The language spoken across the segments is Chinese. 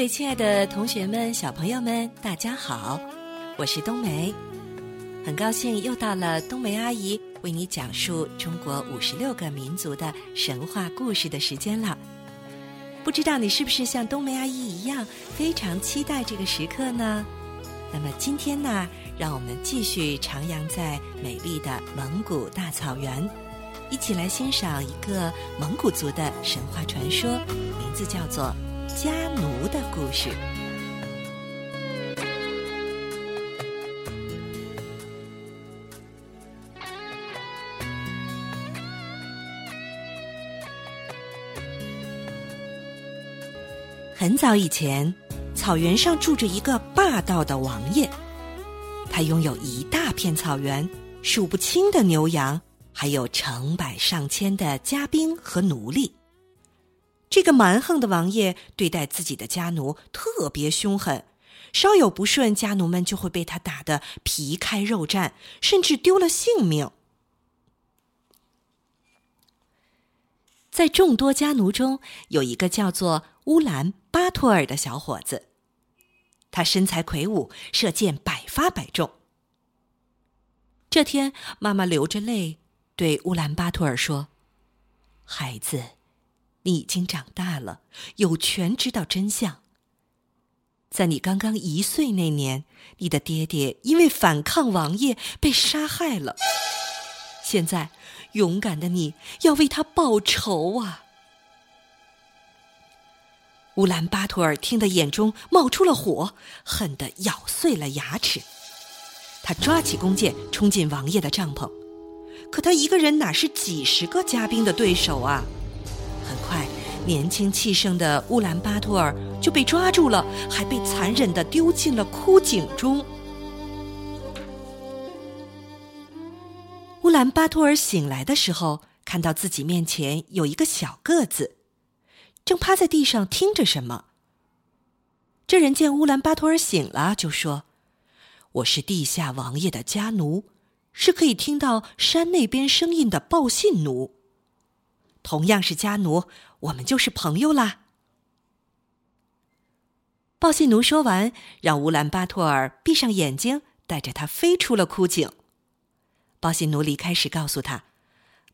位亲爱的同学们、小朋友们，大家好，我是冬梅，很高兴又到了冬梅阿姨为你讲述中国五十六个民族的神话故事的时间了。不知道你是不是像冬梅阿姨一样，非常期待这个时刻呢？那么今天呢，让我们继续徜徉在美丽的蒙古大草原，一起来欣赏一个蒙古族的神话传说，名字叫做。家奴的故事。很早以前，草原上住着一个霸道的王爷，他拥有一大片草原，数不清的牛羊，还有成百上千的家兵和奴隶。这个蛮横的王爷对待自己的家奴特别凶狠，稍有不顺，家奴们就会被他打得皮开肉绽，甚至丢了性命。在众多家奴中，有一个叫做乌兰巴托尔的小伙子，他身材魁梧，射箭百发百中。这天，妈妈流着泪对乌兰巴托尔说：“孩子。”你已经长大了，有权知道真相。在你刚刚一岁那年，你的爹爹因为反抗王爷被杀害了。现在，勇敢的你要为他报仇啊！乌兰巴托尔听得眼中冒出了火，恨得咬碎了牙齿。他抓起弓箭，冲进王爷的帐篷。可他一个人哪是几十个家兵的对手啊！年轻气盛的乌兰巴托尔就被抓住了，还被残忍的丢进了枯井中。乌兰巴托尔醒来的时候，看到自己面前有一个小个子，正趴在地上听着什么。这人见乌兰巴托尔醒了，就说：“我是地下王爷的家奴，是可以听到山那边声音的报信奴。”同样是家奴，我们就是朋友啦。报信奴说完，让乌兰巴托尔闭上眼睛，带着他飞出了枯井。报信奴离开时告诉他：“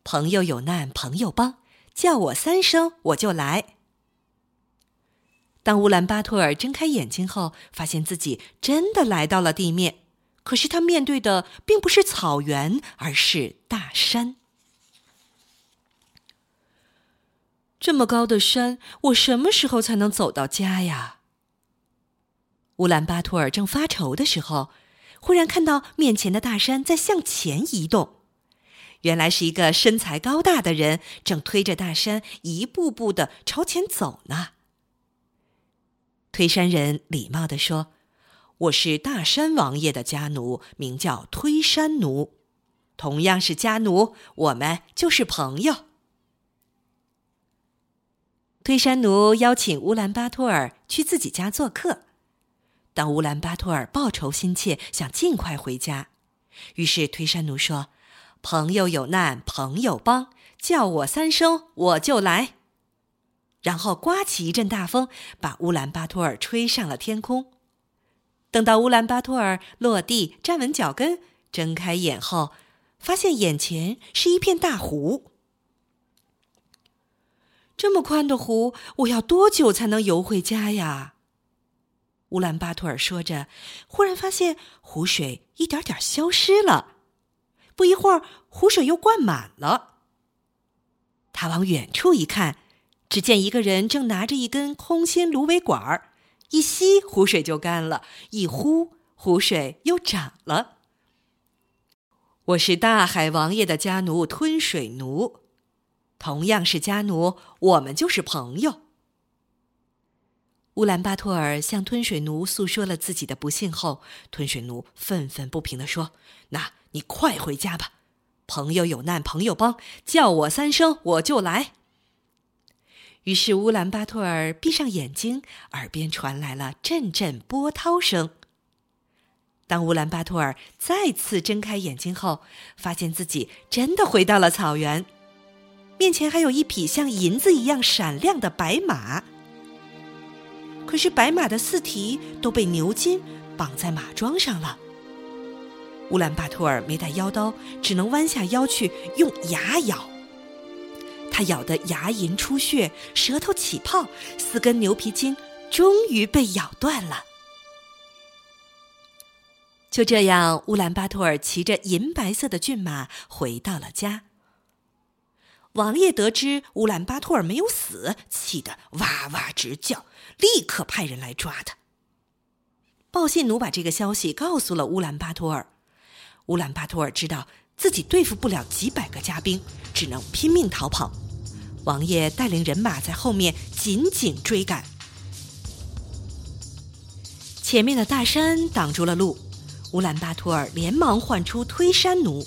朋友有难，朋友帮，叫我三声，我就来。”当乌兰巴托尔睁开眼睛后，发现自己真的来到了地面，可是他面对的并不是草原，而是大山。这么高的山，我什么时候才能走到家呀？乌兰巴托尔正发愁的时候，忽然看到面前的大山在向前移动。原来是一个身材高大的人正推着大山一步步的朝前走呢。推山人礼貌地说：“我是大山王爷的家奴，名叫推山奴。同样是家奴，我们就是朋友。”推山奴邀请乌兰巴托尔去自己家做客。当乌兰巴托尔报仇心切，想尽快回家，于是推山奴说：“朋友有难，朋友帮，叫我三声，我就来。”然后刮起一阵大风，把乌兰巴托尔吹上了天空。等到乌兰巴托尔落地站稳脚跟，睁开眼后，发现眼前是一片大湖。这么宽的湖，我要多久才能游回家呀？乌兰巴托尔说着，忽然发现湖水一点点消失了。不一会儿，湖水又灌满了。他往远处一看，只见一个人正拿着一根空心芦苇管儿，一吸湖水就干了，一呼湖水又涨了。我是大海王爷的家奴，吞水奴。同样是家奴，我们就是朋友。乌兰巴托尔向吞水奴诉说了自己的不幸后，吞水奴愤愤不平地说：“那你快回家吧，朋友有难朋友帮，叫我三声我就来。”于是乌兰巴托尔闭上眼睛，耳边传来了阵阵波涛声。当乌兰巴托尔再次睁开眼睛后，发现自己真的回到了草原。面前还有一匹像银子一样闪亮的白马。可是白马的四蹄都被牛筋绑在马桩上了。乌兰巴托尔没带腰刀，只能弯下腰去用牙咬。他咬得牙龈出血，舌头起泡，四根牛皮筋终于被咬断了。就这样，乌兰巴托尔骑着银白色的骏马回到了家。王爷得知乌兰巴托尔没有死，气得哇哇直叫，立刻派人来抓他。报信奴把这个消息告诉了乌兰巴托尔，乌兰巴托尔知道自己对付不了几百个家兵，只能拼命逃跑。王爷带领人马在后面紧紧追赶，前面的大山挡住了路，乌兰巴托尔连忙唤出推山奴。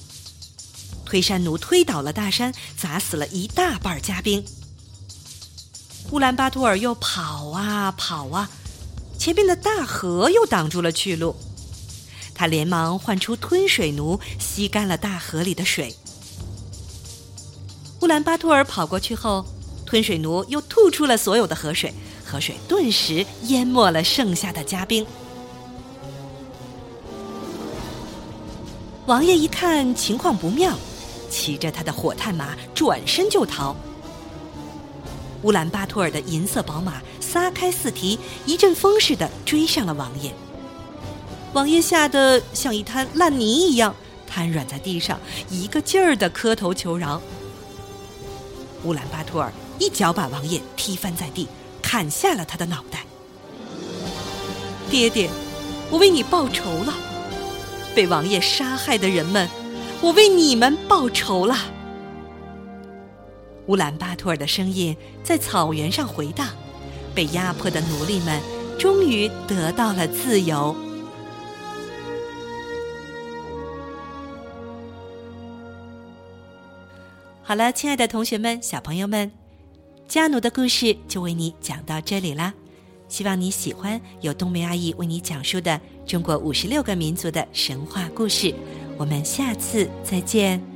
推山奴推倒了大山，砸死了一大半家兵。乌兰巴托尔又跑啊跑啊，前面的大河又挡住了去路。他连忙唤出吞水奴，吸干了大河里的水。乌兰巴托尔跑过去后，吞水奴又吐出了所有的河水，河水顿时淹没了剩下的家兵。王爷一看情况不妙。骑着他的火炭马转身就逃。乌兰巴托尔的银色宝马撒开四蹄，一阵风似的追上了王爷。王爷吓得像一滩烂泥一样瘫软在地上，一个劲儿的磕头求饶。乌兰巴托尔一脚把王爷踢翻在地，砍下了他的脑袋。爹爹，我为你报仇了！被王爷杀害的人们。我为你们报仇了！乌兰巴托尔的声音在草原上回荡，被压迫的奴隶们终于得到了自由。好了，亲爱的同学们、小朋友们，家奴的故事就为你讲到这里啦。希望你喜欢由冬梅阿姨为你讲述的中国五十六个民族的神话故事。我们下次再见。